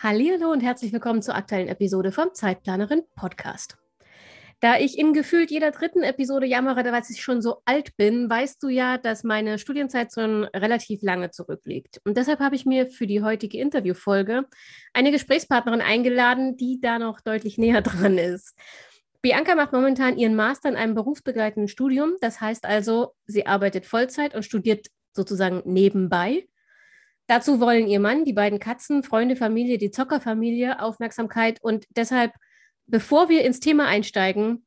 Hallo und herzlich willkommen zur aktuellen Episode vom Zeitplanerin Podcast. Da ich in gefühlt jeder dritten Episode jammere, weil ich schon so alt bin, weißt du ja, dass meine Studienzeit schon relativ lange zurückliegt. Und deshalb habe ich mir für die heutige Interviewfolge eine Gesprächspartnerin eingeladen, die da noch deutlich näher dran ist. Bianca macht momentan ihren Master in einem berufsbegleitenden Studium. Das heißt also, sie arbeitet Vollzeit und studiert sozusagen nebenbei. Dazu wollen ihr Mann, die beiden Katzen, Freunde, Familie, die Zockerfamilie Aufmerksamkeit. Und deshalb, bevor wir ins Thema einsteigen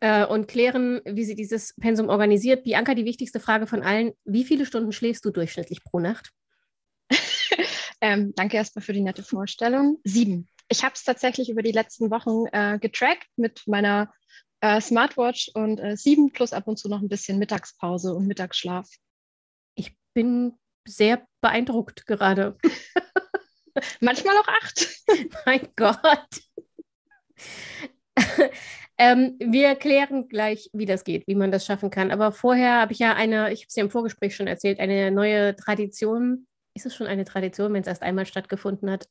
äh, und klären, wie sie dieses Pensum organisiert, Bianca, die wichtigste Frage von allen: Wie viele Stunden schläfst du durchschnittlich pro Nacht? ähm, danke erstmal für die nette Vorstellung. Sieben. Ich habe es tatsächlich über die letzten Wochen äh, getrackt mit meiner äh, Smartwatch und äh, sieben plus ab und zu noch ein bisschen Mittagspause und Mittagsschlaf. Ich bin sehr beeindruckt gerade. Manchmal auch acht. mein Gott. ähm, wir erklären gleich, wie das geht, wie man das schaffen kann. Aber vorher habe ich ja eine, ich habe es ja im Vorgespräch schon erzählt, eine neue Tradition. Ist es schon eine Tradition, wenn es erst einmal stattgefunden hat?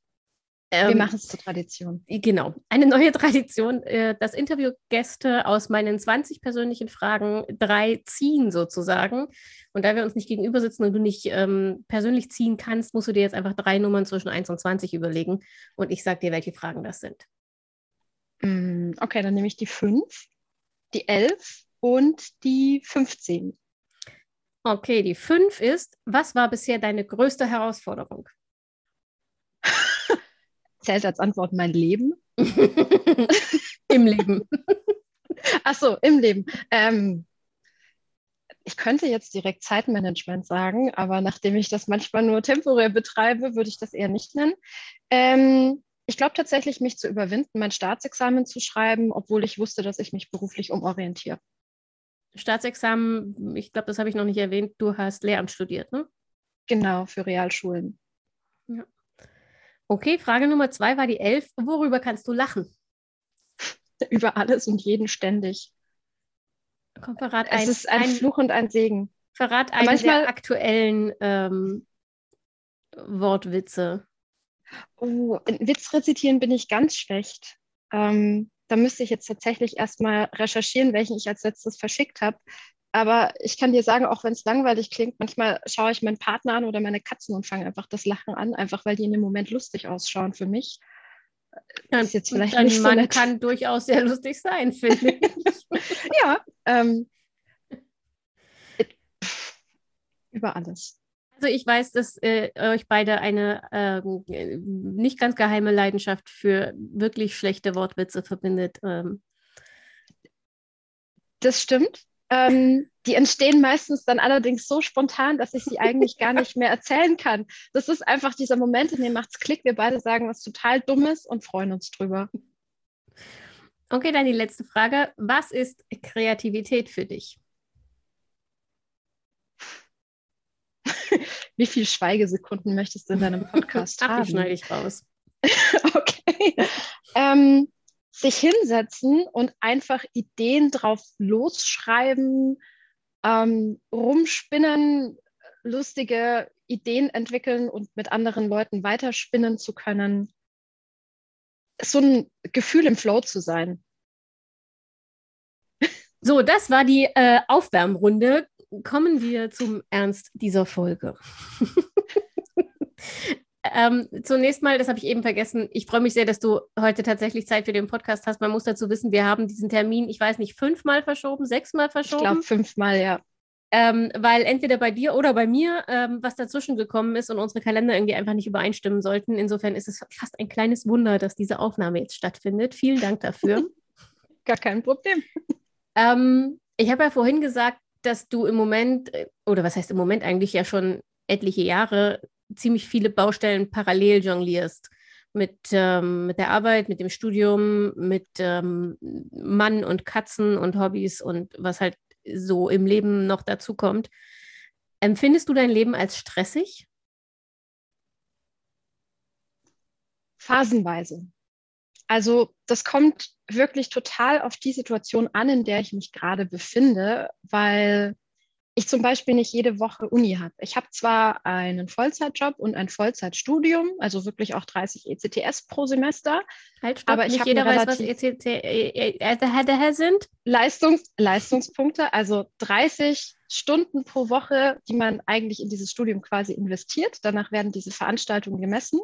Ähm, Wir machen es zur Tradition. Genau, eine neue Tradition, äh, dass Interviewgäste aus meinen 20 persönlichen Fragen drei ziehen sozusagen. Und da wir uns nicht gegenüber sitzen und du nicht ähm, persönlich ziehen kannst, musst du dir jetzt einfach drei Nummern zwischen 1 und 20 überlegen und ich sage dir, welche Fragen das sind. Mm, okay, dann nehme ich die 5, die 11 und die 15. Okay, die 5 ist, was war bisher deine größte Herausforderung? Zählt als Antwort mein Leben? Im Leben. Ach so, im Leben. Ähm, ich könnte jetzt direkt Zeitmanagement sagen, aber nachdem ich das manchmal nur temporär betreibe, würde ich das eher nicht nennen. Ähm, ich glaube tatsächlich, mich zu überwinden, mein Staatsexamen zu schreiben, obwohl ich wusste, dass ich mich beruflich umorientiere. Staatsexamen, ich glaube, das habe ich noch nicht erwähnt, du hast Lehramt studiert, ne? Genau, für Realschulen. Ja. Okay, Frage Nummer zwei war die elf. Worüber kannst du lachen? Über alles und jeden ständig. Komm, verrat es ein, ist ein, ein, Fluch und ein Segen. Verrat einen manchmal, der aktuellen ähm, Wortwitze. Oh, in Witz rezitieren bin ich ganz schlecht. Ähm, da müsste ich jetzt tatsächlich erstmal recherchieren, welchen ich als letztes verschickt habe. Aber ich kann dir sagen, auch wenn es langweilig klingt, manchmal schaue ich meinen Partner an oder meine Katzen und fange einfach das Lachen an, einfach weil die in dem Moment lustig ausschauen für mich. Das ist jetzt vielleicht Dein nicht so Mann nett. kann durchaus sehr lustig sein, finde ich. ja, ähm, über alles. Also ich weiß, dass äh, euch beide eine äh, nicht ganz geheime Leidenschaft für wirklich schlechte Wortwitze verbindet. Ähm. Das stimmt. Ähm, die entstehen meistens dann allerdings so spontan, dass ich sie eigentlich gar nicht mehr erzählen kann. Das ist einfach dieser Moment, in dem es Klick. Wir beide sagen was total Dummes und freuen uns drüber. Okay, dann die letzte Frage. Was ist Kreativität für dich? Wie viele Schweigesekunden möchtest du in deinem Podcast Ach, haben? Die schneide ich raus. okay. Ähm, sich hinsetzen und einfach Ideen drauf losschreiben, ähm, rumspinnen, lustige Ideen entwickeln und mit anderen Leuten weiterspinnen zu können. So ein Gefühl im Flow zu sein. So, das war die äh, Aufwärmrunde. Kommen wir zum Ernst dieser Folge. Ähm, zunächst mal, das habe ich eben vergessen, ich freue mich sehr, dass du heute tatsächlich Zeit für den Podcast hast. Man muss dazu wissen, wir haben diesen Termin, ich weiß nicht, fünfmal verschoben, sechsmal verschoben. Ich glaube fünfmal, ja. Ähm, weil entweder bei dir oder bei mir ähm, was dazwischen gekommen ist und unsere Kalender irgendwie einfach nicht übereinstimmen sollten. Insofern ist es fast ein kleines Wunder, dass diese Aufnahme jetzt stattfindet. Vielen Dank dafür. Gar kein Problem. Ähm, ich habe ja vorhin gesagt, dass du im Moment, äh, oder was heißt im Moment eigentlich ja schon etliche Jahre ziemlich viele Baustellen parallel jonglierst. mit, ähm, mit der Arbeit, mit dem Studium, mit ähm, Mann und Katzen und Hobbys und was halt so im Leben noch dazu kommt. Empfindest du dein Leben als stressig? Phasenweise. Also das kommt wirklich total auf die Situation an, in der ich mich gerade befinde, weil ich zum Beispiel nicht jede Woche Uni habe. Ich habe zwar einen Vollzeitjob und ein Vollzeitstudium, also wirklich auch 30 ECTS pro Semester. Halt, stopp, aber ich nicht jeder weiß, was ECTS e e sind. Leistungs Leistungspunkte, also 30 Stunden pro Woche, die man eigentlich in dieses Studium quasi investiert. Danach werden diese Veranstaltungen gemessen.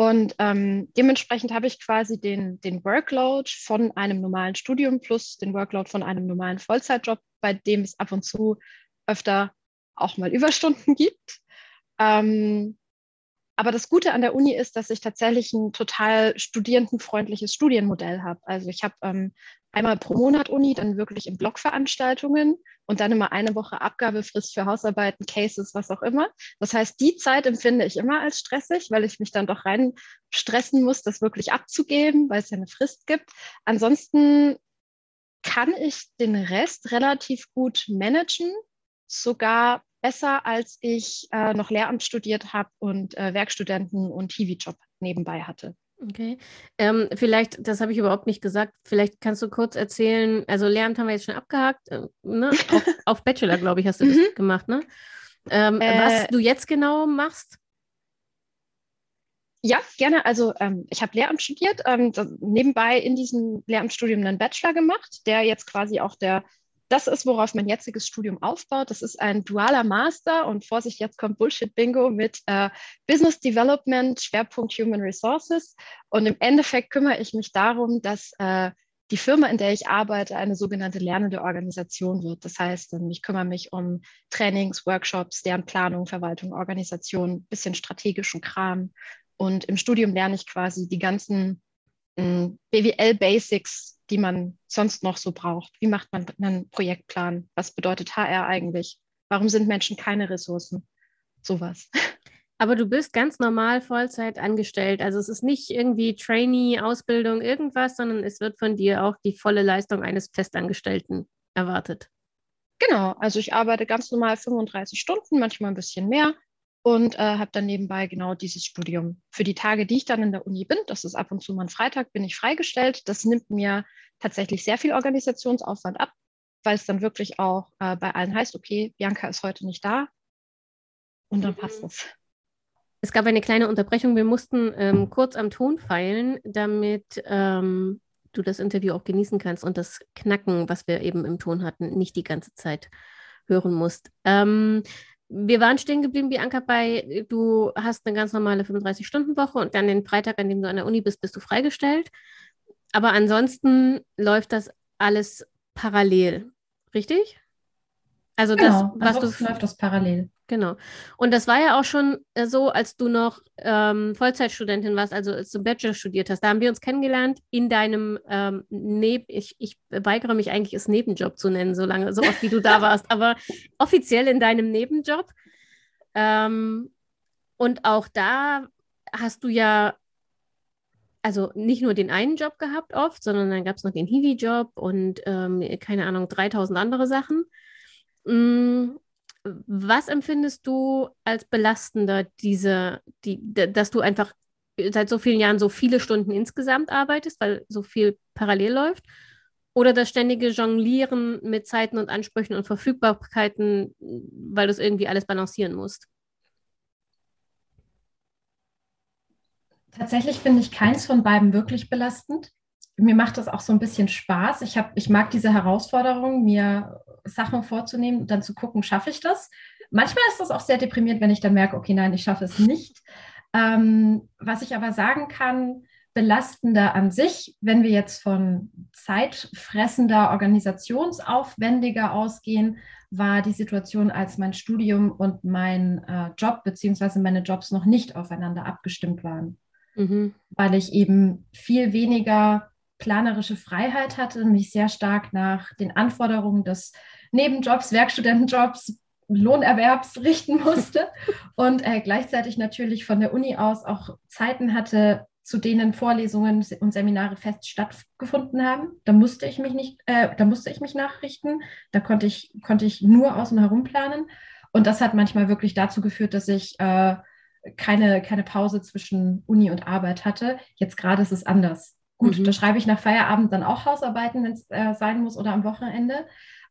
Und ähm, dementsprechend habe ich quasi den, den Workload von einem normalen Studium plus den Workload von einem normalen Vollzeitjob, bei dem es ab und zu öfter auch mal Überstunden gibt. Ähm, aber das Gute an der Uni ist, dass ich tatsächlich ein total studierendenfreundliches Studienmodell habe. Also ich habe ähm, einmal pro Monat Uni, dann wirklich in Blogveranstaltungen und dann immer eine Woche Abgabefrist für Hausarbeiten, Cases, was auch immer. Das heißt, die Zeit empfinde ich immer als stressig, weil ich mich dann doch rein stressen muss, das wirklich abzugeben, weil es ja eine Frist gibt. Ansonsten kann ich den Rest relativ gut managen, sogar besser, als ich äh, noch Lehramt studiert habe und äh, Werkstudenten und Hiwi-Job nebenbei hatte. Okay. Ähm, vielleicht, das habe ich überhaupt nicht gesagt, vielleicht kannst du kurz erzählen, also Lehramt haben wir jetzt schon abgehakt, äh, ne? auf, auf, Bachelor, glaube ich, hast du das mhm. gemacht, ne? Ähm, äh, was du jetzt genau machst? Ja, gerne. Also ähm, ich habe Lehramt studiert, ähm, nebenbei in diesem Lehramtsstudium einen Bachelor gemacht, der jetzt quasi auch der das ist, worauf mein jetziges Studium aufbaut. Das ist ein dualer Master und Vorsicht, jetzt kommt Bullshit-Bingo mit äh, Business Development, Schwerpunkt Human Resources. Und im Endeffekt kümmere ich mich darum, dass äh, die Firma, in der ich arbeite, eine sogenannte lernende Organisation wird. Das heißt, ähm, ich kümmere mich um Trainings, Workshops, deren Planung, Verwaltung, Organisation, bisschen strategischen Kram. Und im Studium lerne ich quasi die ganzen äh, BWL-Basics die man sonst noch so braucht. Wie macht man einen Projektplan? Was bedeutet HR eigentlich? Warum sind Menschen keine Ressourcen? Sowas. Aber du bist ganz normal Vollzeit angestellt. Also es ist nicht irgendwie Trainee, Ausbildung, irgendwas, sondern es wird von dir auch die volle Leistung eines Festangestellten erwartet. Genau, also ich arbeite ganz normal 35 Stunden, manchmal ein bisschen mehr und äh, habe dann nebenbei genau dieses Studium. Für die Tage, die ich dann in der Uni bin, das ist ab und zu mal ein Freitag, bin ich freigestellt. Das nimmt mir tatsächlich sehr viel Organisationsaufwand ab, weil es dann wirklich auch äh, bei allen heißt, okay, Bianca ist heute nicht da und dann passt es. Es gab eine kleine Unterbrechung. Wir mussten ähm, kurz am Ton feilen, damit ähm, du das Interview auch genießen kannst und das Knacken, was wir eben im Ton hatten, nicht die ganze Zeit hören musst. Ähm, wir waren stehen geblieben, Bianca, bei, du hast eine ganz normale 35-Stunden-Woche und dann den Freitag, an dem du an der Uni bist, bist du freigestellt. Aber ansonsten läuft das alles parallel, richtig? Also genau, das, was du läuft das parallel. Genau. Und das war ja auch schon äh, so, als du noch ähm, Vollzeitstudentin warst, also als du Bachelor studiert hast. Da haben wir uns kennengelernt in deinem ähm, Neb ich, ich weigere mich eigentlich, es Nebenjob zu nennen, so lange, so oft wie du da warst, aber offiziell in deinem Nebenjob. Ähm, und auch da hast du ja also nicht nur den einen Job gehabt oft, sondern dann gab es noch den Hiwi-Job und ähm, keine Ahnung, 3000 andere Sachen. Mm, was empfindest du als belastender, diese, die, dass du einfach seit so vielen Jahren so viele Stunden insgesamt arbeitest, weil so viel parallel läuft? Oder das ständige Jonglieren mit Zeiten und Ansprüchen und Verfügbarkeiten, weil du es irgendwie alles balancieren musst? Tatsächlich finde ich keins von beiden wirklich belastend. Mir macht das auch so ein bisschen Spaß. Ich, hab, ich mag diese Herausforderung, mir Sachen vorzunehmen und dann zu gucken, schaffe ich das? Manchmal ist das auch sehr deprimiert, wenn ich dann merke, okay, nein, ich schaffe es nicht. Ähm, was ich aber sagen kann, belastender an sich, wenn wir jetzt von zeitfressender, organisationsaufwendiger ausgehen, war die Situation, als mein Studium und mein äh, Job bzw. meine Jobs noch nicht aufeinander abgestimmt waren. Mhm. Weil ich eben viel weniger planerische Freiheit hatte, mich sehr stark nach den Anforderungen des Nebenjobs, Werkstudentenjobs, Lohnerwerbs richten musste und äh, gleichzeitig natürlich von der Uni aus auch Zeiten hatte zu denen Vorlesungen und Seminare fest stattgefunden haben. Da musste ich mich nicht, äh, da musste ich mich nachrichten. Da konnte ich, konnte ich nur außen herum planen. Und das hat manchmal wirklich dazu geführt, dass ich äh, keine, keine Pause zwischen Uni und Arbeit hatte. Jetzt gerade ist es anders. Gut, mhm. da schreibe ich nach Feierabend dann auch Hausarbeiten, wenn es äh, sein muss oder am Wochenende.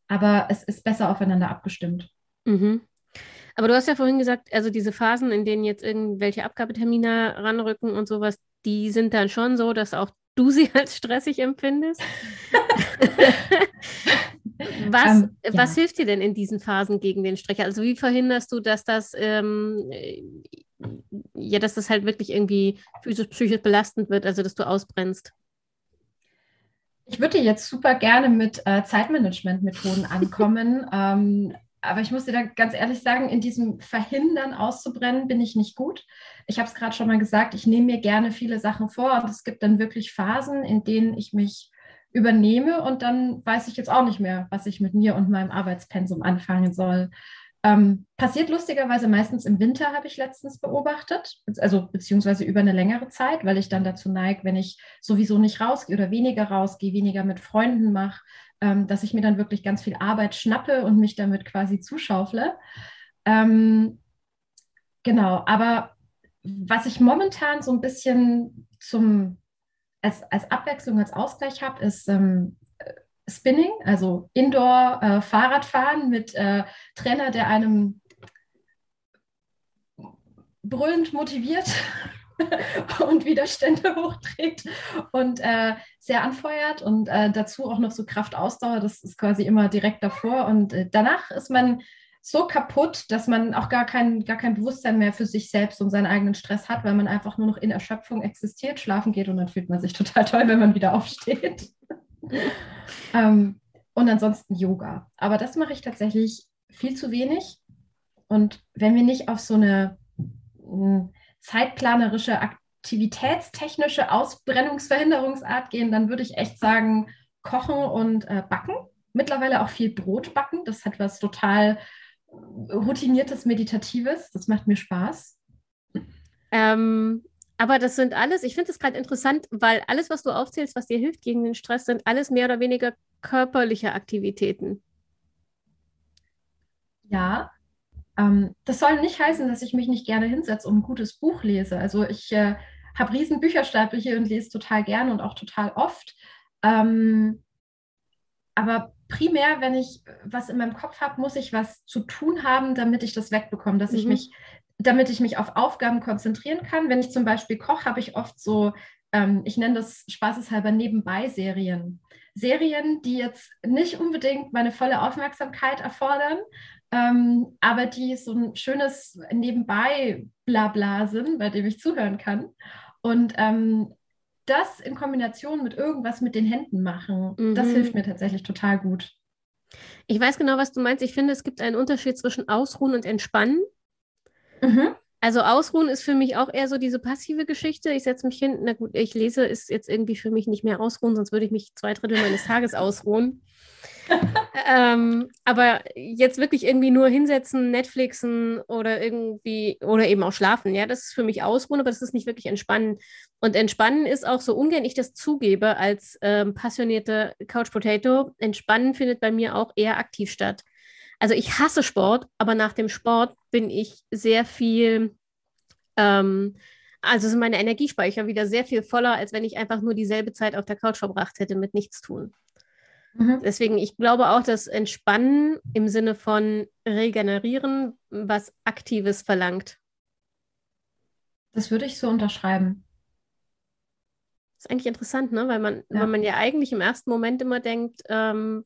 Aber es ist besser aufeinander abgestimmt. Mhm. Aber du hast ja vorhin gesagt, also diese Phasen, in denen jetzt irgendwelche Abgabetermine ranrücken und sowas, die sind dann schon so, dass auch du sie als stressig empfindest. was, ähm, ja. was hilft dir denn in diesen Phasen gegen den Strich? Also wie verhinderst du, dass das ähm, ja, dass das halt wirklich irgendwie physisch, psychisch belastend wird, also dass du ausbrennst? Ich würde jetzt super gerne mit äh, Zeitmanagement-Methoden ankommen. ähm, aber ich muss dir da ganz ehrlich sagen, in diesem Verhindern auszubrennen bin ich nicht gut. Ich habe es gerade schon mal gesagt, ich nehme mir gerne viele Sachen vor und es gibt dann wirklich Phasen, in denen ich mich übernehme und dann weiß ich jetzt auch nicht mehr, was ich mit mir und meinem Arbeitspensum anfangen soll. Ähm, passiert lustigerweise meistens im Winter, habe ich letztens beobachtet, also beziehungsweise über eine längere Zeit, weil ich dann dazu neige, wenn ich sowieso nicht rausgehe oder weniger rausgehe, weniger mit Freunden mache, ähm, dass ich mir dann wirklich ganz viel Arbeit schnappe und mich damit quasi zuschaufle. Ähm, genau, aber was ich momentan so ein bisschen zum, als, als Abwechslung, als Ausgleich habe, ist ähm, Spinning, also Indoor-Fahrradfahren äh, mit äh, Trainer, der einem brüllend motiviert und Widerstände hochträgt und äh, sehr anfeuert und äh, dazu auch noch so Kraftausdauer, das ist quasi immer direkt davor und äh, danach ist man so kaputt, dass man auch gar kein, gar kein Bewusstsein mehr für sich selbst und seinen eigenen Stress hat, weil man einfach nur noch in Erschöpfung existiert, schlafen geht und dann fühlt man sich total toll, wenn man wieder aufsteht. Ähm, und ansonsten Yoga. Aber das mache ich tatsächlich viel zu wenig. Und wenn wir nicht auf so eine hm, zeitplanerische, aktivitätstechnische Ausbrennungsverhinderungsart gehen, dann würde ich echt sagen, kochen und äh, backen. Mittlerweile auch viel Brot backen. Das hat was total routiniertes, meditatives. Das macht mir Spaß. Ähm, aber das sind alles, ich finde es gerade interessant, weil alles, was du aufzählst, was dir hilft gegen den Stress, sind alles mehr oder weniger körperliche Aktivitäten. Ja, ähm, das soll nicht heißen, dass ich mich nicht gerne hinsetze und ein gutes Buch lese. Also ich äh, habe riesen Bücherstapel hier und lese total gerne und auch total oft. Ähm, aber primär, wenn ich was in meinem Kopf habe, muss ich was zu tun haben, damit ich das wegbekomme, dass mhm. ich mich, damit ich mich auf Aufgaben konzentrieren kann. Wenn ich zum Beispiel koche, habe ich oft so, ähm, ich nenne das spaßeshalber nebenbei Serien. Serien, die jetzt nicht unbedingt meine volle Aufmerksamkeit erfordern, ähm, aber die so ein schönes Nebenbei-Blabla sind, bei dem ich zuhören kann. Und ähm, das in Kombination mit irgendwas mit den Händen machen, mhm. das hilft mir tatsächlich total gut. Ich weiß genau, was du meinst. Ich finde, es gibt einen Unterschied zwischen Ausruhen und Entspannen. Mhm. Also Ausruhen ist für mich auch eher so diese passive Geschichte. Ich setze mich hin, na gut, ich lese, ist jetzt irgendwie für mich nicht mehr Ausruhen, sonst würde ich mich zwei Drittel meines Tages ausruhen. ähm, aber jetzt wirklich irgendwie nur hinsetzen, Netflixen oder irgendwie oder eben auch schlafen, ja, das ist für mich Ausruhen, aber das ist nicht wirklich Entspannen. Und Entspannen ist auch so ungern ich das zugebe als ähm, passionierte Couch Potato. Entspannen findet bei mir auch eher aktiv statt. Also ich hasse Sport, aber nach dem Sport bin ich sehr viel, ähm, also sind meine Energiespeicher wieder sehr viel voller, als wenn ich einfach nur dieselbe Zeit auf der Couch verbracht hätte mit nichts tun. Mhm. Deswegen, ich glaube auch, dass Entspannen im Sinne von regenerieren was Aktives verlangt. Das würde ich so unterschreiben. Das ist eigentlich interessant, ne? Weil man, ja. weil man ja eigentlich im ersten Moment immer denkt, ähm,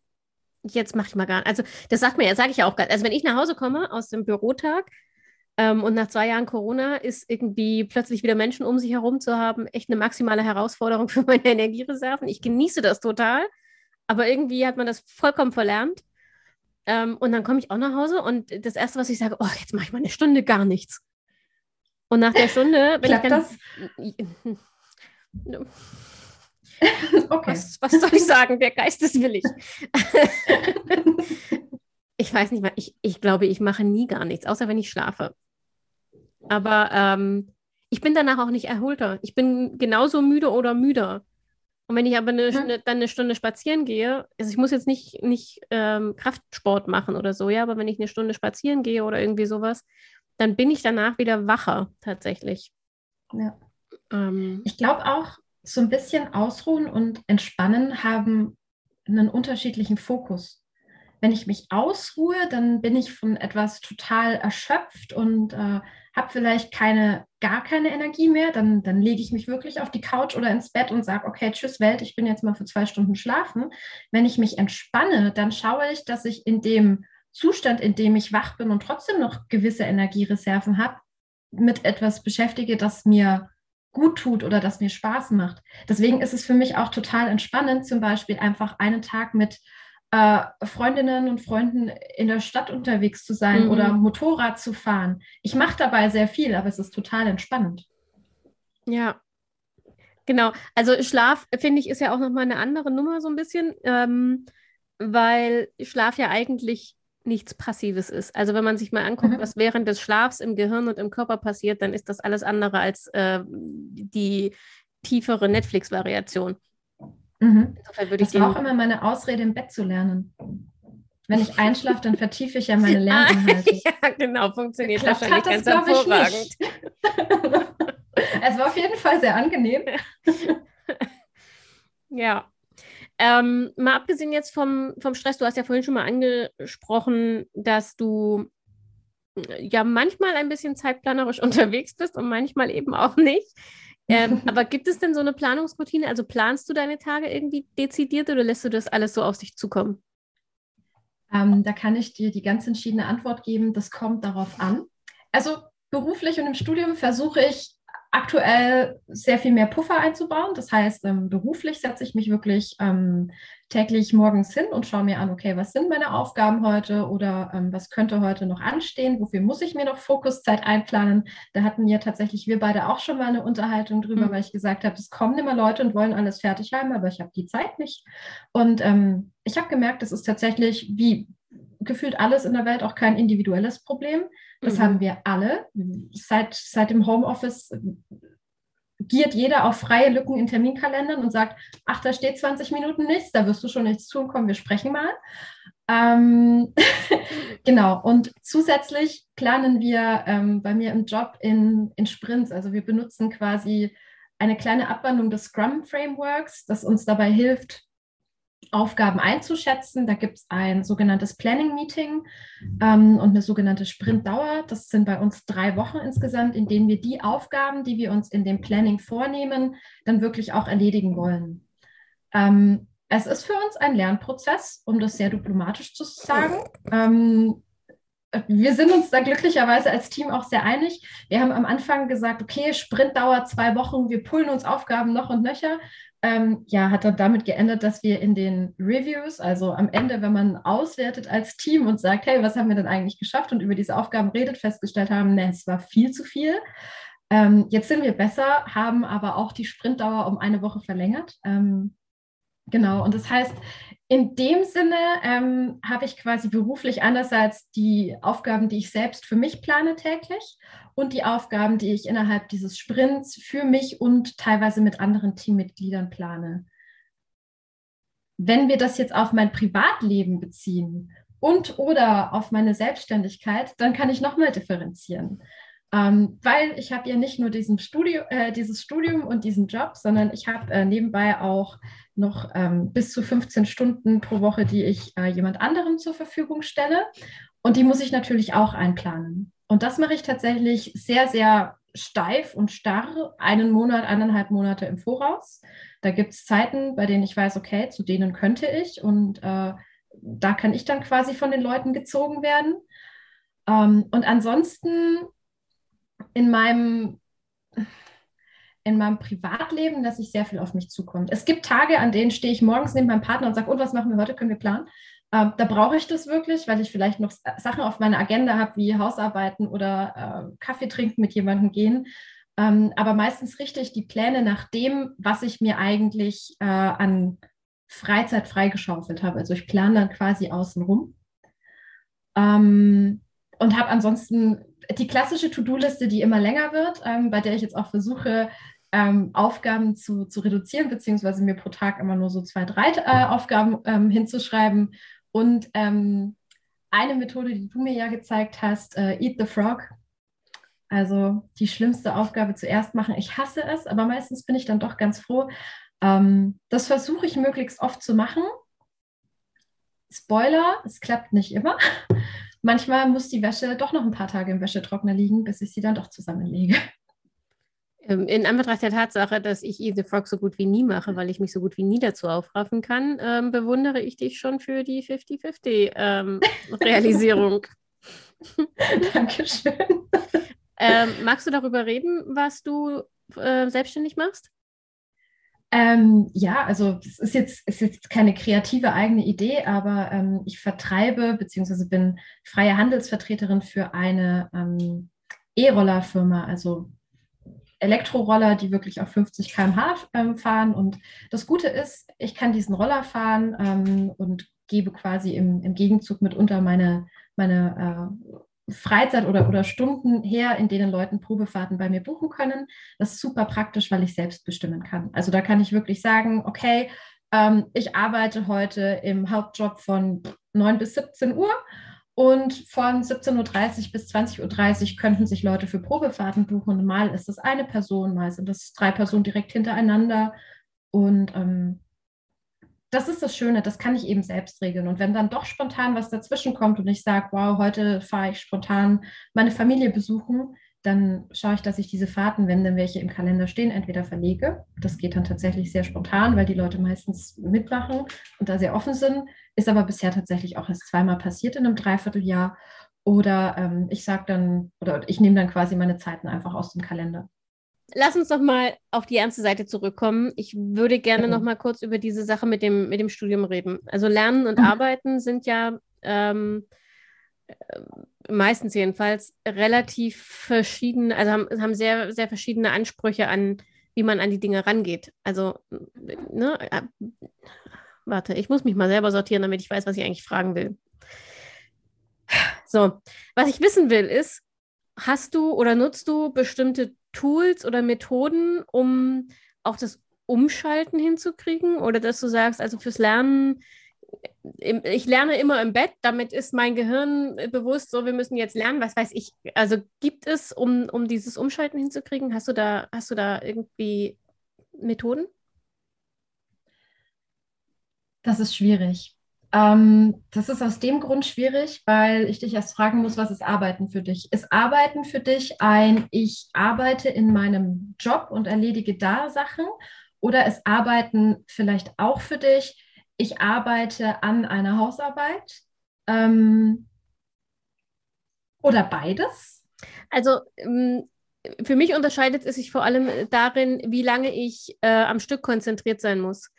jetzt mache ich mal gar nicht. Also das sagt mir, ja, sage ich ja auch gar Also wenn ich nach Hause komme aus dem Bürotag ähm, und nach zwei Jahren Corona ist irgendwie plötzlich wieder Menschen um sich herum zu haben, echt eine maximale Herausforderung für meine Energiereserven. Ich genieße das total, aber irgendwie hat man das vollkommen verlernt. Ähm, und dann komme ich auch nach Hause und das Erste, was ich sage, oh, jetzt mache ich mal eine Stunde gar nichts. Und nach der Stunde, wenn Klappt ich dann, das? okay. Was, was, soll ich sagen? Der Geist ist willig. ich weiß nicht mehr. Ich, ich glaube, ich mache nie gar nichts, außer wenn ich schlafe. Aber ähm, ich bin danach auch nicht erholter. Ich bin genauso müde oder müder. Und wenn ich aber eine, eine, dann eine Stunde spazieren gehe, also ich muss jetzt nicht, nicht ähm, Kraftsport machen oder so, ja, aber wenn ich eine Stunde spazieren gehe oder irgendwie sowas, dann bin ich danach wieder wacher tatsächlich. Ja. Ähm, ich glaube auch, so ein bisschen Ausruhen und Entspannen haben einen unterschiedlichen Fokus. Wenn ich mich ausruhe, dann bin ich von etwas total erschöpft und äh, habe vielleicht keine, gar keine Energie mehr. Dann, dann lege ich mich wirklich auf die Couch oder ins Bett und sage, okay, tschüss Welt, ich bin jetzt mal für zwei Stunden schlafen. Wenn ich mich entspanne, dann schaue ich, dass ich in dem Zustand, in dem ich wach bin und trotzdem noch gewisse Energiereserven habe, mit etwas beschäftige, das mir gut tut oder das mir Spaß macht. Deswegen ist es für mich auch total entspannend, zum Beispiel einfach einen Tag mit äh, Freundinnen und Freunden in der Stadt unterwegs zu sein mhm. oder Motorrad zu fahren. Ich mache dabei sehr viel, aber es ist total entspannend. Ja, genau. Also Schlaf, finde ich, ist ja auch nochmal eine andere Nummer so ein bisschen, ähm, weil Schlaf ja eigentlich nichts Passives ist. Also wenn man sich mal anguckt, mhm. was während des Schlafs im Gehirn und im Körper passiert, dann ist das alles andere als äh, die tiefere Netflix-Variation. Mhm. Insofern würde das ich war auch immer meine Ausrede, im Bett zu lernen. Wenn ich einschlafe, dann vertiefe ich ja meine ah, Lerninhalte. ja, genau, funktioniert Klappt wahrscheinlich ganz das, hervorragend. es war auf jeden Fall sehr angenehm. ja, ähm, mal abgesehen jetzt vom, vom Stress, du hast ja vorhin schon mal angesprochen, dass du äh, ja manchmal ein bisschen zeitplanerisch unterwegs bist und manchmal eben auch nicht. Ähm, aber gibt es denn so eine Planungsroutine? Also planst du deine Tage irgendwie dezidiert oder lässt du das alles so auf sich zukommen? Ähm, da kann ich dir die ganz entschiedene Antwort geben, das kommt darauf an. Also beruflich und im Studium versuche ich aktuell sehr viel mehr Puffer einzubauen. Das heißt, ähm, beruflich setze ich mich wirklich ähm, täglich morgens hin und schaue mir an, okay, was sind meine Aufgaben heute oder ähm, was könnte heute noch anstehen? Wofür muss ich mir noch Fokuszeit einplanen? Da hatten ja tatsächlich wir beide auch schon mal eine Unterhaltung drüber, mhm. weil ich gesagt habe, es kommen immer Leute und wollen alles fertig haben, aber ich habe die Zeit nicht. Und ähm, ich habe gemerkt, das ist tatsächlich wie gefühlt alles in der Welt auch kein individuelles Problem. Das mhm. haben wir alle. Seit, seit dem Homeoffice giert jeder auf freie Lücken in Terminkalendern und sagt, ach, da steht 20 Minuten nichts, da wirst du schon nichts tun, komm, wir sprechen mal. Ähm, genau, und zusätzlich planen wir ähm, bei mir im Job in, in Sprints. Also wir benutzen quasi eine kleine Abwandlung des Scrum-Frameworks, das uns dabei hilft, Aufgaben einzuschätzen. Da gibt es ein sogenanntes Planning-Meeting ähm, und eine sogenannte Sprintdauer. Das sind bei uns drei Wochen insgesamt, in denen wir die Aufgaben, die wir uns in dem Planning vornehmen, dann wirklich auch erledigen wollen. Ähm, es ist für uns ein Lernprozess, um das sehr diplomatisch zu sagen. Ähm, wir sind uns da glücklicherweise als Team auch sehr einig. Wir haben am Anfang gesagt, okay, Sprint dauert zwei Wochen, wir pullen uns Aufgaben noch und nöcher ähm, ja, hat dann damit geändert, dass wir in den Reviews, also am Ende, wenn man auswertet als Team und sagt, hey, was haben wir denn eigentlich geschafft und über diese Aufgaben redet, festgestellt haben, ne, es war viel zu viel. Ähm, jetzt sind wir besser, haben aber auch die Sprintdauer um eine Woche verlängert. Ähm, genau, und das heißt, in dem Sinne ähm, habe ich quasi beruflich einerseits die Aufgaben, die ich selbst für mich plane täglich und die Aufgaben, die ich innerhalb dieses Sprints für mich und teilweise mit anderen Teammitgliedern plane. Wenn wir das jetzt auf mein Privatleben beziehen und oder auf meine Selbstständigkeit, dann kann ich nochmal differenzieren. Ähm, weil ich habe ja nicht nur Studio, äh, dieses Studium und diesen Job, sondern ich habe äh, nebenbei auch noch ähm, bis zu 15 Stunden pro Woche, die ich äh, jemand anderem zur Verfügung stelle. Und die muss ich natürlich auch einplanen. Und das mache ich tatsächlich sehr, sehr steif und starr, einen Monat, eineinhalb Monate im Voraus. Da gibt es Zeiten, bei denen ich weiß, okay, zu denen könnte ich und äh, da kann ich dann quasi von den Leuten gezogen werden. Ähm, und ansonsten in meinem, in meinem Privatleben, dass ich sehr viel auf mich zukommt. Es gibt Tage, an denen stehe ich morgens neben meinem Partner und sage, und was machen wir heute, können wir planen? Ähm, da brauche ich das wirklich, weil ich vielleicht noch Sachen auf meiner Agenda habe, wie Hausarbeiten oder äh, Kaffee trinken mit jemandem gehen. Ähm, aber meistens richte ich die Pläne nach dem, was ich mir eigentlich äh, an Freizeit freigeschaufelt habe. Also ich plane dann quasi außenrum. Ähm, und habe ansonsten die klassische To-Do-Liste, die immer länger wird, ähm, bei der ich jetzt auch versuche, ähm, Aufgaben zu, zu reduzieren, beziehungsweise mir pro Tag immer nur so zwei, drei äh, Aufgaben ähm, hinzuschreiben. Und ähm, eine Methode, die du mir ja gezeigt hast, äh, Eat the Frog. Also die schlimmste Aufgabe zuerst machen. Ich hasse es, aber meistens bin ich dann doch ganz froh. Ähm, das versuche ich möglichst oft zu machen. Spoiler, es klappt nicht immer. Manchmal muss die Wäsche doch noch ein paar Tage im Wäschetrockner liegen, bis ich sie dann doch zusammenlege. Ähm, in Anbetracht der Tatsache, dass ich Eat the Frog so gut wie nie mache, weil ich mich so gut wie nie dazu aufraffen kann, ähm, bewundere ich dich schon für die 50-50-Realisierung. Ähm, Dankeschön. Ähm, magst du darüber reden, was du äh, selbstständig machst? Ähm, ja, also es ist jetzt, ist jetzt keine kreative eigene Idee, aber ähm, ich vertreibe bzw. bin freie Handelsvertreterin für eine ähm, E-Roller-Firma, also Elektroroller, die wirklich auf 50 km/h ähm, fahren. Und das Gute ist, ich kann diesen Roller fahren ähm, und gebe quasi im, im Gegenzug mitunter meine, meine äh, Freizeit oder, oder Stunden her, in denen Leute Probefahrten bei mir buchen können. Das ist super praktisch, weil ich selbst bestimmen kann. Also da kann ich wirklich sagen, okay, ähm, ich arbeite heute im Hauptjob von 9 bis 17 Uhr und von 17.30 Uhr bis 20.30 Uhr könnten sich Leute für Probefahrten buchen. Mal ist das eine Person, mal sind das drei Personen direkt hintereinander. Und ähm, das ist das Schöne, das kann ich eben selbst regeln. Und wenn dann doch spontan was dazwischen kommt und ich sage, wow, heute fahre ich spontan meine Familie besuchen, dann schaue ich, dass ich diese Fahrten, wenn denn welche im Kalender stehen, entweder verlege. Das geht dann tatsächlich sehr spontan, weil die Leute meistens mitmachen und da sehr offen sind. Ist aber bisher tatsächlich auch erst zweimal passiert in einem Dreivierteljahr. Oder ähm, ich sage dann, oder ich nehme dann quasi meine Zeiten einfach aus dem Kalender. Lass uns doch mal auf die ernste Seite zurückkommen. Ich würde gerne mhm. noch mal kurz über diese Sache mit dem, mit dem Studium reden. Also Lernen und mhm. Arbeiten sind ja ähm, meistens jedenfalls relativ verschieden, also haben, haben sehr, sehr verschiedene Ansprüche an, wie man an die Dinge rangeht. Also, ne, äh, warte, ich muss mich mal selber sortieren, damit ich weiß, was ich eigentlich fragen will. So, was ich wissen will, ist, hast du oder nutzt du bestimmte Tools oder Methoden, um auch das Umschalten hinzukriegen? Oder dass du sagst, also fürs Lernen ich lerne immer im Bett, damit ist mein Gehirn bewusst, so wir müssen jetzt lernen, was weiß ich. Also gibt es, um, um dieses Umschalten hinzukriegen, hast du da, hast du da irgendwie Methoden? Das ist schwierig. Ähm, das ist aus dem Grund schwierig, weil ich dich erst fragen muss, was ist Arbeiten für dich? Ist Arbeiten für dich ein, ich arbeite in meinem Job und erledige da Sachen? Oder ist Arbeiten vielleicht auch für dich, ich arbeite an einer Hausarbeit ähm, oder beides? Also ähm, für mich unterscheidet es sich vor allem darin, wie lange ich äh, am Stück konzentriert sein muss.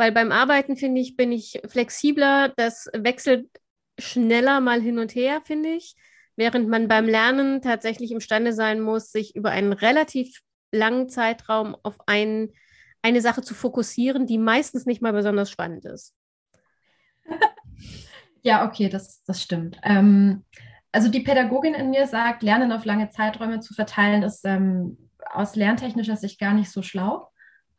Weil beim Arbeiten, finde ich, bin ich flexibler, das wechselt schneller mal hin und her, finde ich. Während man beim Lernen tatsächlich imstande sein muss, sich über einen relativ langen Zeitraum auf einen eine Sache zu fokussieren, die meistens nicht mal besonders spannend ist. ja, okay, das, das stimmt. Ähm, also die Pädagogin in mir sagt, Lernen auf lange Zeiträume zu verteilen, ist ähm, aus lerntechnischer Sicht gar nicht so schlau.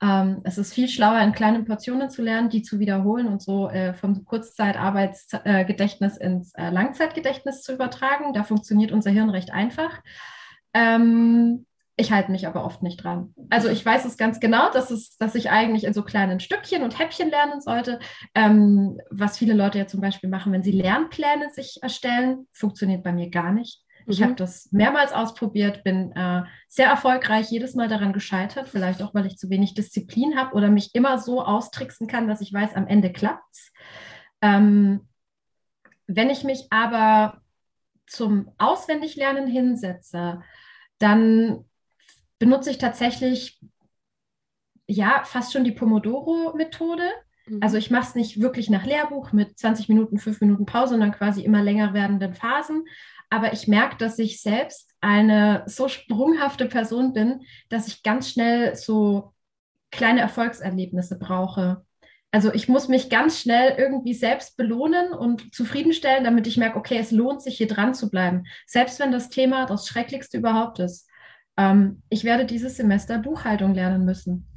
Ähm, es ist viel schlauer, in kleinen Portionen zu lernen, die zu wiederholen und so äh, vom Kurzzeitarbeitsgedächtnis äh, ins äh, Langzeitgedächtnis zu übertragen. Da funktioniert unser Hirn recht einfach. Ähm, ich halte mich aber oft nicht dran. Also ich weiß es ganz genau, dass, es, dass ich eigentlich in so kleinen Stückchen und Häppchen lernen sollte. Ähm, was viele Leute ja zum Beispiel machen, wenn sie Lernpläne sich erstellen, funktioniert bei mir gar nicht. Ich mhm. habe das mehrmals ausprobiert, bin äh, sehr erfolgreich, jedes Mal daran gescheitert, vielleicht auch, weil ich zu wenig Disziplin habe oder mich immer so austricksen kann, dass ich weiß, am Ende klappt ähm, Wenn ich mich aber zum Auswendiglernen hinsetze, dann benutze ich tatsächlich ja fast schon die Pomodoro-Methode. Mhm. Also ich mache es nicht wirklich nach Lehrbuch mit 20 Minuten, 5 Minuten Pause, sondern quasi immer länger werdenden Phasen. Aber ich merke, dass ich selbst eine so sprunghafte Person bin, dass ich ganz schnell so kleine Erfolgserlebnisse brauche. Also ich muss mich ganz schnell irgendwie selbst belohnen und zufriedenstellen, damit ich merke, okay, es lohnt sich hier dran zu bleiben. Selbst wenn das Thema das Schrecklichste überhaupt ist. Ähm, ich werde dieses Semester Buchhaltung lernen müssen.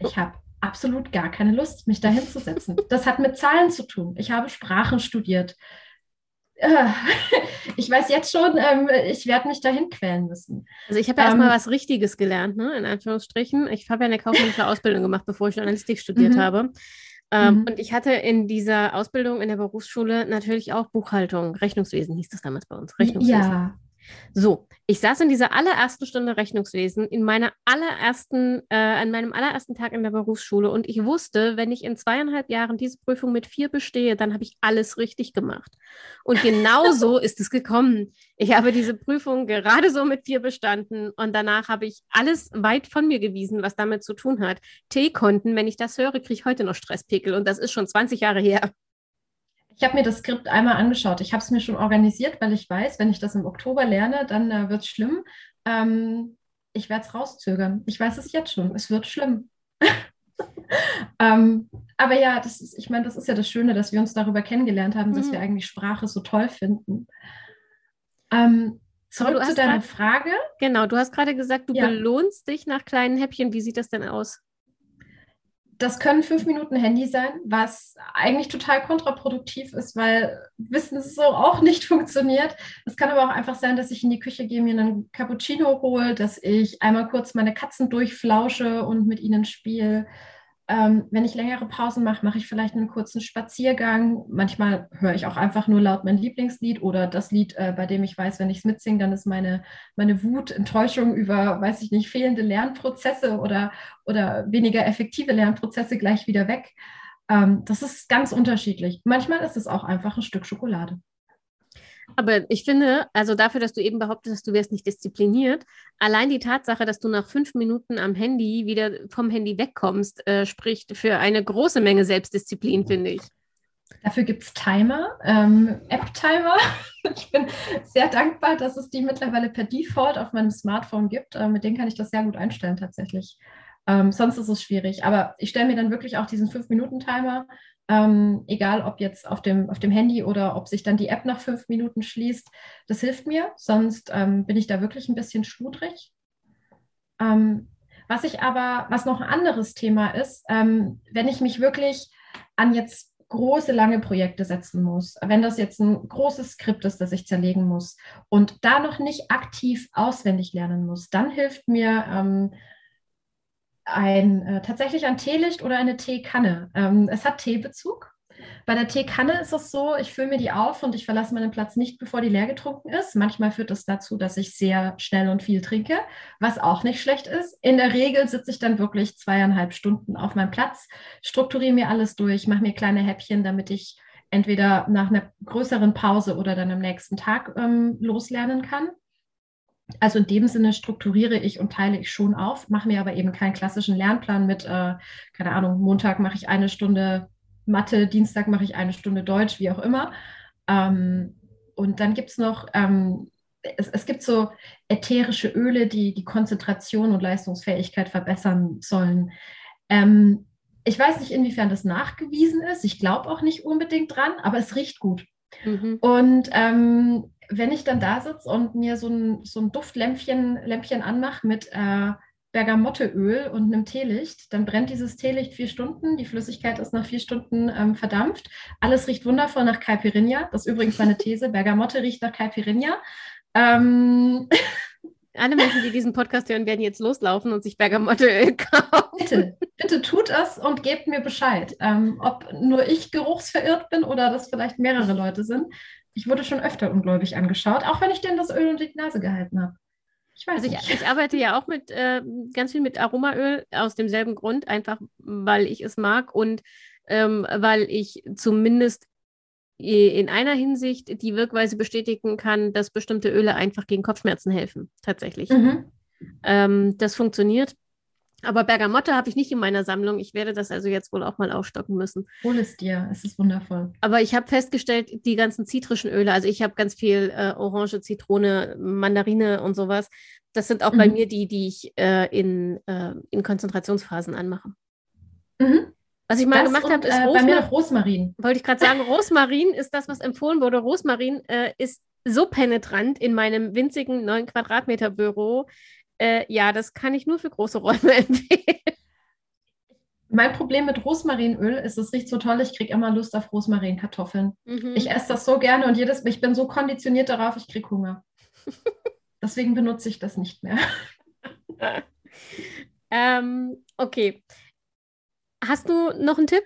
Ich habe absolut gar keine Lust, mich da hinzusetzen. Das hat mit Zahlen zu tun. Ich habe Sprachen studiert. Ich weiß jetzt schon, ähm, ich werde mich dahin quälen müssen. Also ich habe ja ähm, erstmal was Richtiges gelernt, ne? in Anführungsstrichen. Ich habe ja eine kaufmännische Ausbildung gemacht, bevor ich Journalistik studiert mhm. habe. Ähm, mhm. Und ich hatte in dieser Ausbildung in der Berufsschule natürlich auch Buchhaltung, Rechnungswesen hieß das damals bei uns. Rechnungswesen. Ja, so, ich saß in dieser allerersten Stunde Rechnungswesen in meiner allerersten, äh, an meinem allerersten Tag in der Berufsschule und ich wusste, wenn ich in zweieinhalb Jahren diese Prüfung mit vier bestehe, dann habe ich alles richtig gemacht. Und genau so ist es gekommen. Ich habe diese Prüfung gerade so mit vier bestanden und danach habe ich alles weit von mir gewiesen, was damit zu tun hat. T-Konten, wenn ich das höre, kriege ich heute noch Stresspickel und das ist schon 20 Jahre her. Ich habe mir das Skript einmal angeschaut. Ich habe es mir schon organisiert, weil ich weiß, wenn ich das im Oktober lerne, dann äh, wird es schlimm. Ähm, ich werde es rauszögern. Ich weiß es jetzt schon. Es wird schlimm. ähm, aber ja, das ist, ich meine, das ist ja das Schöne, dass wir uns darüber kennengelernt haben, mhm. dass wir eigentlich Sprache so toll finden. Ähm, zurück zu deiner grad, Frage. Genau, du hast gerade gesagt, du ja. belohnst dich nach kleinen Häppchen. Wie sieht das denn aus? Das können fünf Minuten Handy sein, was eigentlich total kontraproduktiv ist, weil Wissen so auch nicht funktioniert. Es kann aber auch einfach sein, dass ich in die Küche gehe, mir einen Cappuccino hole, dass ich einmal kurz meine Katzen durchflausche und mit ihnen spiele, ähm, wenn ich längere Pausen mache, mache ich vielleicht einen kurzen Spaziergang. Manchmal höre ich auch einfach nur laut mein Lieblingslied oder das Lied, äh, bei dem ich weiß, wenn ich es mitsinge, dann ist meine, meine Wut, Enttäuschung über, weiß ich nicht, fehlende Lernprozesse oder, oder weniger effektive Lernprozesse gleich wieder weg. Ähm, das ist ganz unterschiedlich. Manchmal ist es auch einfach ein Stück Schokolade. Aber ich finde, also dafür, dass du eben behauptest, du wärst nicht diszipliniert, allein die Tatsache, dass du nach fünf Minuten am Handy wieder vom Handy wegkommst, äh, spricht für eine große Menge Selbstdisziplin, finde ich. Dafür gibt es Timer, ähm, App-Timer. Ich bin sehr dankbar, dass es die mittlerweile per Default auf meinem Smartphone gibt. Äh, mit denen kann ich das sehr gut einstellen tatsächlich. Ähm, sonst ist es schwierig. Aber ich stelle mir dann wirklich auch diesen fünf minuten timer ähm, egal ob jetzt auf dem, auf dem Handy oder ob sich dann die App nach fünf Minuten schließt. Das hilft mir, sonst ähm, bin ich da wirklich ein bisschen schludrig. Ähm, was ich aber, was noch ein anderes Thema ist, ähm, wenn ich mich wirklich an jetzt große, lange Projekte setzen muss, wenn das jetzt ein großes Skript ist, das ich zerlegen muss und da noch nicht aktiv auswendig lernen muss, dann hilft mir ähm, ein, äh, tatsächlich ein Teelicht oder eine Teekanne. Ähm, es hat Teebezug. Bei der Teekanne ist es so, ich fülle mir die auf und ich verlasse meinen Platz nicht, bevor die leer getrunken ist. Manchmal führt das dazu, dass ich sehr schnell und viel trinke, was auch nicht schlecht ist. In der Regel sitze ich dann wirklich zweieinhalb Stunden auf meinem Platz, strukturiere mir alles durch, mache mir kleine Häppchen, damit ich entweder nach einer größeren Pause oder dann am nächsten Tag ähm, loslernen kann. Also in dem Sinne strukturiere ich und teile ich schon auf, mache mir aber eben keinen klassischen Lernplan mit, äh, keine Ahnung, Montag mache ich eine Stunde Mathe, Dienstag mache ich eine Stunde Deutsch, wie auch immer. Ähm, und dann gibt es noch, ähm, es, es, gibt so ätherische Öle, die die Konzentration und Leistungsfähigkeit verbessern sollen. Ähm, ich weiß nicht, inwiefern das nachgewiesen ist. Ich glaube auch nicht unbedingt dran, aber es riecht gut. Mhm. Und ähm, wenn ich dann da sitze und mir so ein, so ein Duftlämpchen Lämpchen anmache mit äh, Bergamotteöl und einem Teelicht, dann brennt dieses Teelicht vier Stunden. Die Flüssigkeit ist nach vier Stunden ähm, verdampft. Alles riecht wundervoll nach Caipirinha. Das ist übrigens meine These. Bergamotte riecht nach Caipirinha. Ähm, Alle Menschen, die diesen Podcast hören, werden jetzt loslaufen und sich Bergamotteöl kaufen. Bitte, bitte tut es und gebt mir Bescheid, ähm, ob nur ich geruchsverirrt bin oder das vielleicht mehrere Leute sind. Ich wurde schon öfter ungläubig angeschaut, auch wenn ich denen das Öl unter die Nase gehalten habe. Ich weiß also nicht. Ich, ich arbeite ja auch mit äh, ganz viel mit Aromaöl aus demselben Grund, einfach weil ich es mag und ähm, weil ich zumindest in einer Hinsicht die Wirkweise bestätigen kann, dass bestimmte Öle einfach gegen Kopfschmerzen helfen, tatsächlich. Mhm. Ähm, das funktioniert. Aber Bergamotte habe ich nicht in meiner Sammlung. Ich werde das also jetzt wohl auch mal aufstocken müssen. Hol es dir, es ist wundervoll. Aber ich habe festgestellt, die ganzen zitrischen Öle, also ich habe ganz viel äh, Orange, Zitrone, Mandarine und sowas. Das sind auch mhm. bei mir die, die ich äh, in, äh, in Konzentrationsphasen anmache. Mhm. Was ich mal das gemacht habe, ist äh, Rosmarin. Bei mir noch Rosmarin. Wollte ich gerade sagen, Rosmarin ist das, was empfohlen wurde. Rosmarin äh, ist so penetrant in meinem winzigen 9 Quadratmeter Büro. Äh, ja, das kann ich nur für große Räume empfehlen. Mein Problem mit Rosmarinöl ist, es riecht so toll, ich kriege immer Lust auf Rosmarinkartoffeln. Mhm. Ich esse das so gerne und jedes, ich bin so konditioniert darauf, ich kriege Hunger. Deswegen benutze ich das nicht mehr. ähm, okay. Hast du noch einen Tipp?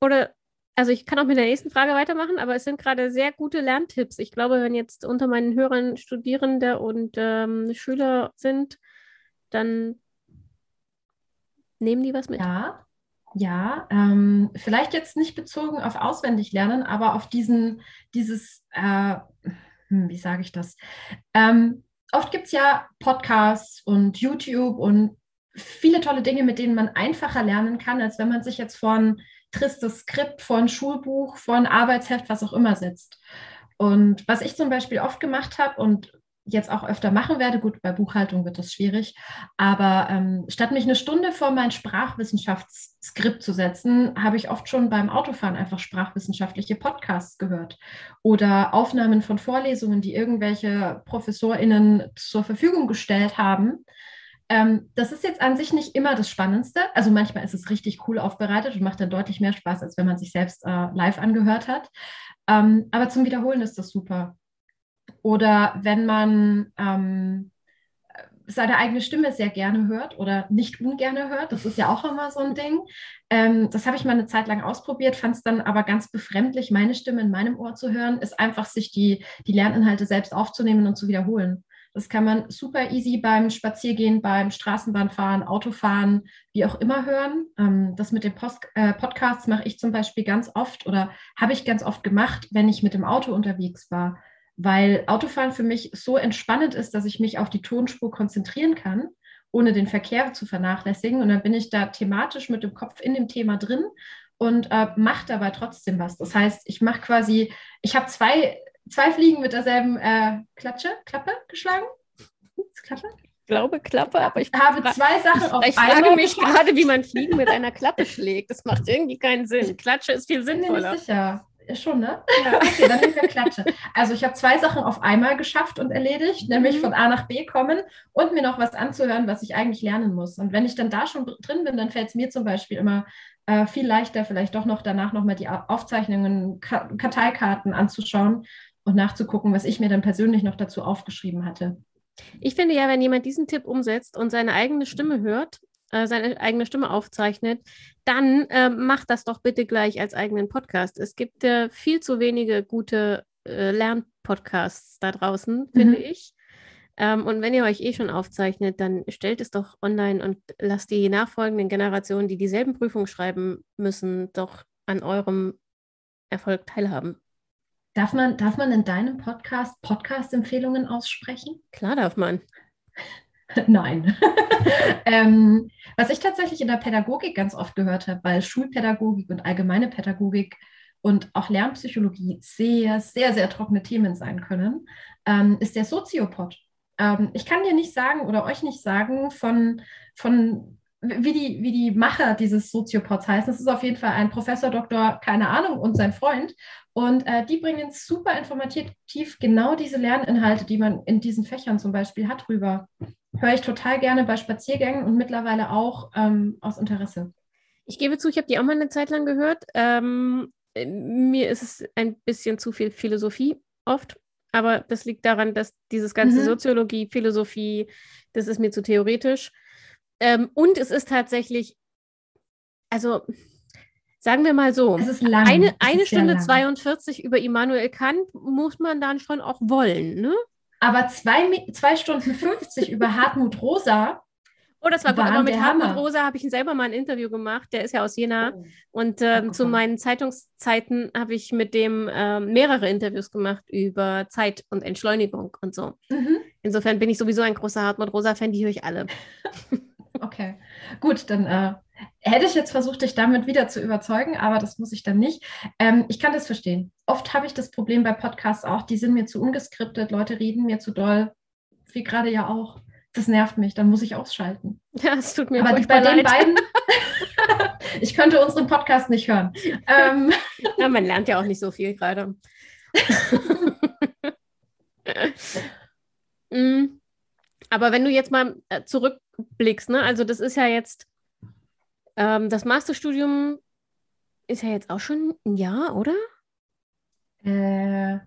Oder, also ich kann auch mit der nächsten Frage weitermachen, aber es sind gerade sehr gute Lerntipps. Ich glaube, wenn jetzt unter meinen Hörern Studierende und ähm, Schüler sind, dann nehmen die was mit. Ja, ja, ähm, vielleicht jetzt nicht bezogen auf Auswendiglernen, aber auf diesen, dieses, äh, hm, wie sage ich das? Ähm, oft gibt es ja Podcasts und YouTube und viele tolle Dinge, mit denen man einfacher lernen kann, als wenn man sich jetzt vor tristes Skript, vor ein Schulbuch, vor ein Arbeitsheft, was auch immer setzt. Und was ich zum Beispiel oft gemacht habe und jetzt auch öfter machen werde. Gut, bei Buchhaltung wird das schwierig. Aber ähm, statt mich eine Stunde vor mein Sprachwissenschaftsskript zu setzen, habe ich oft schon beim Autofahren einfach sprachwissenschaftliche Podcasts gehört oder Aufnahmen von Vorlesungen, die irgendwelche ProfessorInnen zur Verfügung gestellt haben. Ähm, das ist jetzt an sich nicht immer das Spannendste. Also manchmal ist es richtig cool aufbereitet und macht dann deutlich mehr Spaß, als wenn man sich selbst äh, live angehört hat. Ähm, aber zum Wiederholen ist das super. Oder wenn man ähm, seine eigene Stimme sehr gerne hört oder nicht ungerne hört, das ist ja auch immer so ein Ding. Ähm, das habe ich mal eine Zeit lang ausprobiert, fand es dann aber ganz befremdlich, meine Stimme in meinem Ohr zu hören, ist einfach sich die, die Lerninhalte selbst aufzunehmen und zu wiederholen. Das kann man super easy beim Spaziergehen, beim Straßenbahnfahren, Autofahren, wie auch immer hören. Ähm, das mit den Post äh, Podcasts mache ich zum Beispiel ganz oft oder habe ich ganz oft gemacht, wenn ich mit dem Auto unterwegs war weil Autofahren für mich so entspannend ist, dass ich mich auf die Tonspur konzentrieren kann, ohne den Verkehr zu vernachlässigen. Und dann bin ich da thematisch mit dem Kopf in dem Thema drin und äh, mache dabei trotzdem was. Das heißt, ich mache quasi, ich habe zwei, zwei Fliegen mit derselben äh, Klatsche, Klappe geschlagen. Klappe? Ich glaube Klappe, aber ich habe zwei Sachen auf Ich frage mich gerade, wie man Fliegen mit einer Klappe schlägt. Das macht irgendwie keinen Sinn. Klatsche ist viel sinnvoller. Ich bin mir nicht sicher. Schon, ne? Ja. Okay, dann nehmen wir Klatsche. Also ich habe zwei Sachen auf einmal geschafft und erledigt, nämlich mhm. von A nach B kommen und mir noch was anzuhören, was ich eigentlich lernen muss. Und wenn ich dann da schon drin bin, dann fällt es mir zum Beispiel immer äh, viel leichter, vielleicht doch noch danach nochmal die Aufzeichnungen, Ka Karteikarten anzuschauen und nachzugucken, was ich mir dann persönlich noch dazu aufgeschrieben hatte. Ich finde ja, wenn jemand diesen Tipp umsetzt und seine eigene Stimme hört, äh, seine eigene Stimme aufzeichnet, dann äh, macht das doch bitte gleich als eigenen Podcast. Es gibt äh, viel zu wenige gute äh, Lernpodcasts da draußen, finde mhm. ich. Ähm, und wenn ihr euch eh schon aufzeichnet, dann stellt es doch online und lasst die nachfolgenden Generationen, die dieselben Prüfungen schreiben müssen, doch an eurem Erfolg teilhaben. Darf man, darf man in deinem Podcast Podcast-Empfehlungen aussprechen? Klar darf man. Nein. ähm, was ich tatsächlich in der Pädagogik ganz oft gehört habe, weil Schulpädagogik und allgemeine Pädagogik und auch Lernpsychologie sehr, sehr, sehr trockene Themen sein können, ähm, ist der Soziopod. Ähm, ich kann dir nicht sagen oder euch nicht sagen, von, von wie die, wie die Macher dieses Soziopods heißen. Es ist auf jeden Fall ein Professor, Doktor, keine Ahnung, und sein Freund. Und äh, die bringen super informativ genau diese Lerninhalte, die man in diesen Fächern zum Beispiel hat, rüber. Höre ich total gerne bei Spaziergängen und mittlerweile auch ähm, aus Interesse. Ich gebe zu, ich habe die auch mal eine Zeit lang gehört. Ähm, mir ist es ein bisschen zu viel Philosophie oft. Aber das liegt daran, dass dieses ganze mhm. Soziologie, Philosophie, das ist mir zu theoretisch. Ähm, und es ist tatsächlich, also sagen wir mal so, eine, eine Stunde 42 über Immanuel Kant muss man dann schon auch wollen, ne? Aber zwei, zwei Stunden 50 über Hartmut Rosa. Oh, das war gut, aber mit Hartmut Hammer. Rosa habe ich selber mal ein Interview gemacht. Der ist ja aus Jena. Oh. Und ähm, zu meinen Zeitungszeiten habe ich mit dem ähm, mehrere Interviews gemacht über Zeit und Entschleunigung und so. Mhm. Insofern bin ich sowieso ein großer Hartmut Rosa-Fan, die höre ich alle. Okay, gut, dann äh, hätte ich jetzt versucht, dich damit wieder zu überzeugen, aber das muss ich dann nicht. Ähm, ich kann das verstehen. Oft habe ich das Problem bei Podcasts auch, die sind mir zu ungeskriptet, Leute reden mir zu doll, wie gerade ja auch. Das nervt mich, dann muss ich ausschalten. Ja, es tut mir aber bei leid. den beiden. ich könnte unseren Podcast nicht hören. Ähm. Ja, man lernt ja auch nicht so viel gerade. Mm. Aber wenn du jetzt mal äh, zurückblickst, ne, also das ist ja jetzt, ähm, das Masterstudium ist ja jetzt auch schon ein Jahr, oder? Äh,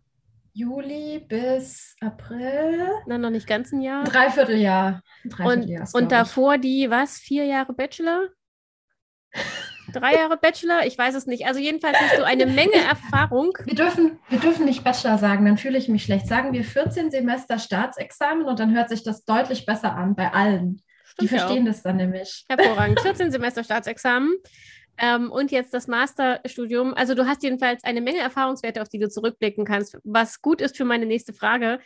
Juli bis April. Nein, noch nicht ganz ein Jahr. Dreivierteljahr. Dreivierteljahr und, und davor die, was, vier Jahre Bachelor? Drei Jahre Bachelor? Ich weiß es nicht. Also jedenfalls hast du eine Menge Erfahrung. Wir dürfen, wir dürfen nicht Bachelor sagen, dann fühle ich mich schlecht. Sagen wir 14 Semester Staatsexamen und dann hört sich das deutlich besser an bei allen. Stimmt Die verstehen ja das dann nämlich. Hervorragend. 14 Semester Staatsexamen. Ähm, und jetzt das Masterstudium. Also du hast jedenfalls eine Menge Erfahrungswerte, auf die du zurückblicken kannst, was gut ist für meine nächste Frage.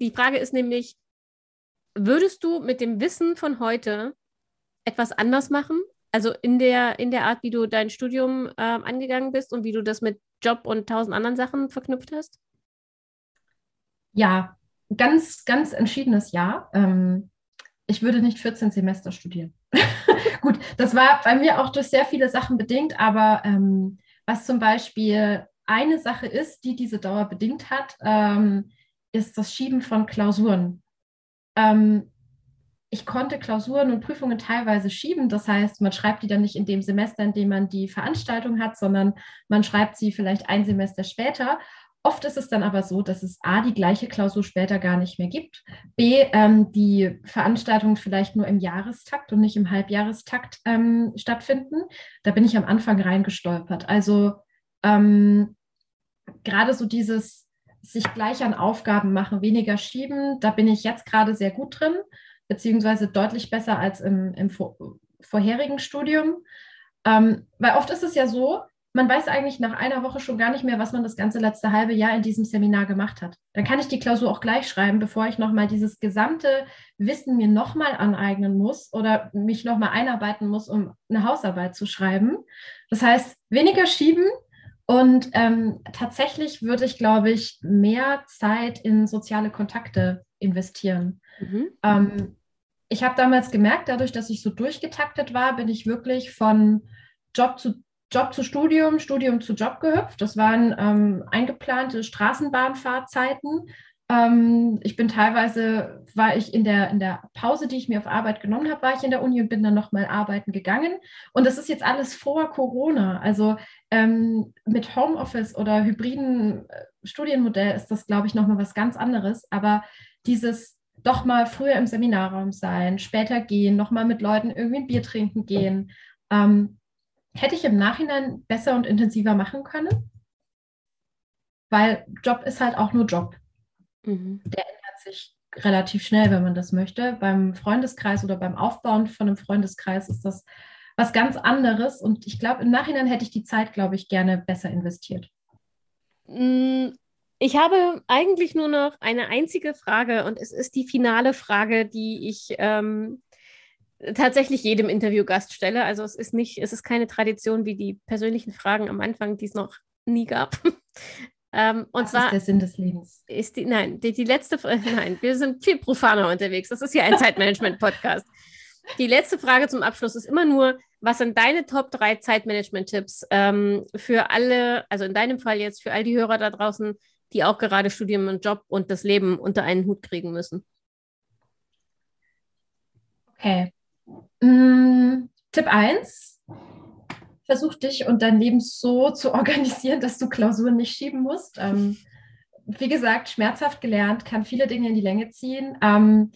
Die Frage ist nämlich, würdest du mit dem Wissen von heute etwas anders machen? Also in der, in der Art, wie du dein Studium ähm, angegangen bist und wie du das mit Job und tausend anderen Sachen verknüpft hast? Ja, ganz, ganz entschiedenes Ja. Ähm, ich würde nicht 14 Semester studieren. Gut, das war bei mir auch durch sehr viele Sachen bedingt, aber ähm, was zum Beispiel eine Sache ist, die diese Dauer bedingt hat, ähm, ist das Schieben von Klausuren. Ähm, ich konnte Klausuren und Prüfungen teilweise schieben. Das heißt, man schreibt die dann nicht in dem Semester, in dem man die Veranstaltung hat, sondern man schreibt sie vielleicht ein Semester später. Oft ist es dann aber so, dass es A, die gleiche Klausur später gar nicht mehr gibt, B, ähm, die Veranstaltungen vielleicht nur im Jahrestakt und nicht im Halbjahrestakt ähm, stattfinden. Da bin ich am Anfang reingestolpert. Also ähm, gerade so dieses sich gleich an Aufgaben machen, weniger schieben, da bin ich jetzt gerade sehr gut drin, beziehungsweise deutlich besser als im, im vor vorherigen Studium. Ähm, weil oft ist es ja so, man weiß eigentlich nach einer Woche schon gar nicht mehr, was man das ganze letzte halbe Jahr in diesem Seminar gemacht hat. Dann kann ich die Klausur auch gleich schreiben, bevor ich nochmal dieses gesamte Wissen mir nochmal aneignen muss oder mich nochmal einarbeiten muss, um eine Hausarbeit zu schreiben. Das heißt, weniger schieben und ähm, tatsächlich würde ich, glaube ich, mehr Zeit in soziale Kontakte investieren. Mhm. Ähm, ich habe damals gemerkt, dadurch, dass ich so durchgetaktet war, bin ich wirklich von Job zu Job zu Studium, Studium zu Job gehüpft. Das waren ähm, eingeplante Straßenbahnfahrzeiten. Ähm, ich bin teilweise, war ich in der, in der Pause, die ich mir auf Arbeit genommen habe, war ich in der Uni und bin dann nochmal arbeiten gegangen. Und das ist jetzt alles vor Corona. Also ähm, mit Homeoffice oder hybriden äh, Studienmodell ist das, glaube ich, nochmal was ganz anderes. Aber dieses doch mal früher im Seminarraum sein, später gehen, nochmal mit Leuten irgendwie ein Bier trinken gehen. Ähm, hätte ich im Nachhinein besser und intensiver machen können, weil Job ist halt auch nur Job. Mhm. Der ändert sich relativ schnell, wenn man das möchte. Beim Freundeskreis oder beim Aufbauen von einem Freundeskreis ist das was ganz anderes. Und ich glaube, im Nachhinein hätte ich die Zeit, glaube ich, gerne besser investiert. Ich habe eigentlich nur noch eine einzige Frage und es ist die finale Frage, die ich ähm, tatsächlich jedem Interviewgast stelle. Also es ist nicht, es ist keine Tradition wie die persönlichen Fragen am Anfang, die es noch nie gab. ähm, und Was zwar ist der Sinn des Lebens. Ist die, nein, die, die letzte nein, wir sind viel profaner unterwegs. Das ist hier ein Zeitmanagement-Podcast. Die letzte Frage zum Abschluss ist immer nur, was sind deine Top 3 Zeitmanagement-Tipps ähm, für alle, also in deinem Fall jetzt für all die Hörer da draußen, die auch gerade Studium und Job und das Leben unter einen Hut kriegen müssen? Okay. Mm, Tipp 1. Versuch dich und dein Leben so zu organisieren, dass du Klausuren nicht schieben musst. Ähm, wie gesagt, schmerzhaft gelernt, kann viele Dinge in die Länge ziehen. Ähm,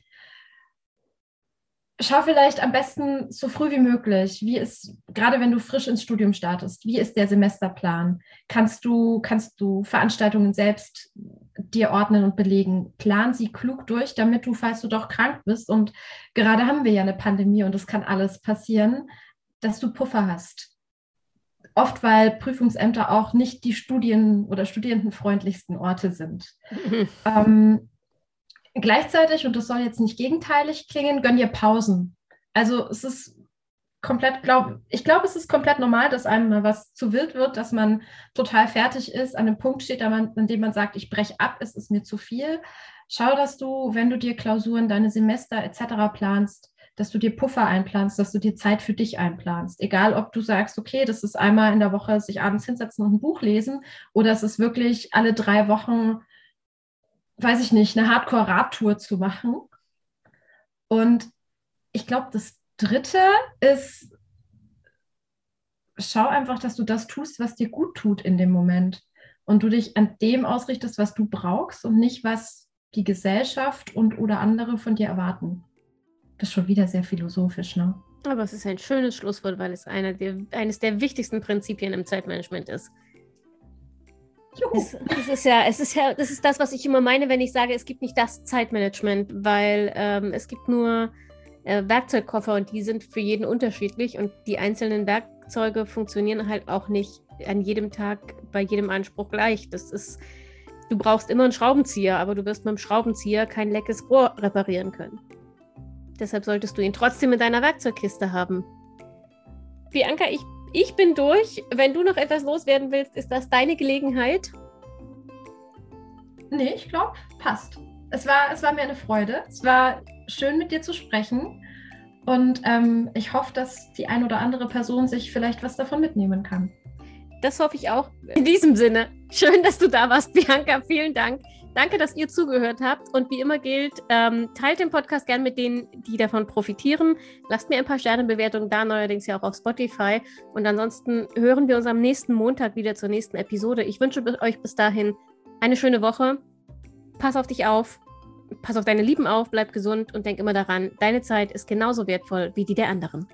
schau vielleicht am besten so früh wie möglich, wie ist, gerade wenn du frisch ins Studium startest, wie ist der Semesterplan? Kannst du, kannst du Veranstaltungen selbst dir ordnen und belegen? Plan sie klug durch, damit du, falls du doch krank bist, und gerade haben wir ja eine Pandemie und es kann alles passieren, dass du Puffer hast. Oft, weil Prüfungsämter auch nicht die Studien- oder studierendenfreundlichsten Orte sind. Mhm. Ähm, Gleichzeitig, und das soll jetzt nicht gegenteilig klingen, gönn dir Pausen. Also es ist komplett, glaub, ich glaube, es ist komplett normal, dass einem mal was zu wild wird, dass man total fertig ist, an einem Punkt steht, an dem man sagt, ich breche ab, es ist mir zu viel. Schau, dass du, wenn du dir Klausuren, deine Semester etc. planst, dass du dir Puffer einplanst, dass du dir Zeit für dich einplanst. Egal, ob du sagst, okay, das ist einmal in der Woche sich abends hinsetzen und ein Buch lesen oder es ist wirklich alle drei Wochen, weiß ich nicht, eine Hardcore-Radtour zu machen. Und ich glaube, das Dritte ist, schau einfach, dass du das tust, was dir gut tut in dem Moment. Und du dich an dem ausrichtest, was du brauchst und nicht, was die Gesellschaft und oder andere von dir erwarten. Das ist schon wieder sehr philosophisch, ne? Aber es ist ein schönes Schlusswort, weil es einer der, eines der wichtigsten Prinzipien im Zeitmanagement ist. Es, es, ist ja, es ist ja, das ist das, was ich immer meine, wenn ich sage, es gibt nicht das Zeitmanagement, weil ähm, es gibt nur äh, Werkzeugkoffer und die sind für jeden unterschiedlich und die einzelnen Werkzeuge funktionieren halt auch nicht an jedem Tag bei jedem Anspruch gleich. Das ist, du brauchst immer einen Schraubenzieher, aber du wirst mit dem Schraubenzieher kein leckes Rohr reparieren können. Deshalb solltest du ihn trotzdem in deiner Werkzeugkiste haben. Bianca, ich, ich bin durch. Wenn du noch etwas loswerden willst, ist das deine Gelegenheit. Nee, ich glaube, passt. Es war, es war mir eine Freude. Es war schön, mit dir zu sprechen. Und ähm, ich hoffe, dass die ein oder andere Person sich vielleicht was davon mitnehmen kann. Das hoffe ich auch. In diesem Sinne, schön, dass du da warst, Bianca. Vielen Dank. Danke, dass ihr zugehört habt. Und wie immer gilt, ähm, teilt den Podcast gern mit denen, die davon profitieren. Lasst mir ein paar Sternebewertungen da, neuerdings ja auch auf Spotify. Und ansonsten hören wir uns am nächsten Montag wieder zur nächsten Episode. Ich wünsche euch bis dahin eine schöne Woche. Pass auf dich auf. Pass auf deine Lieben auf, bleib gesund und denk immer daran, deine Zeit ist genauso wertvoll wie die der anderen.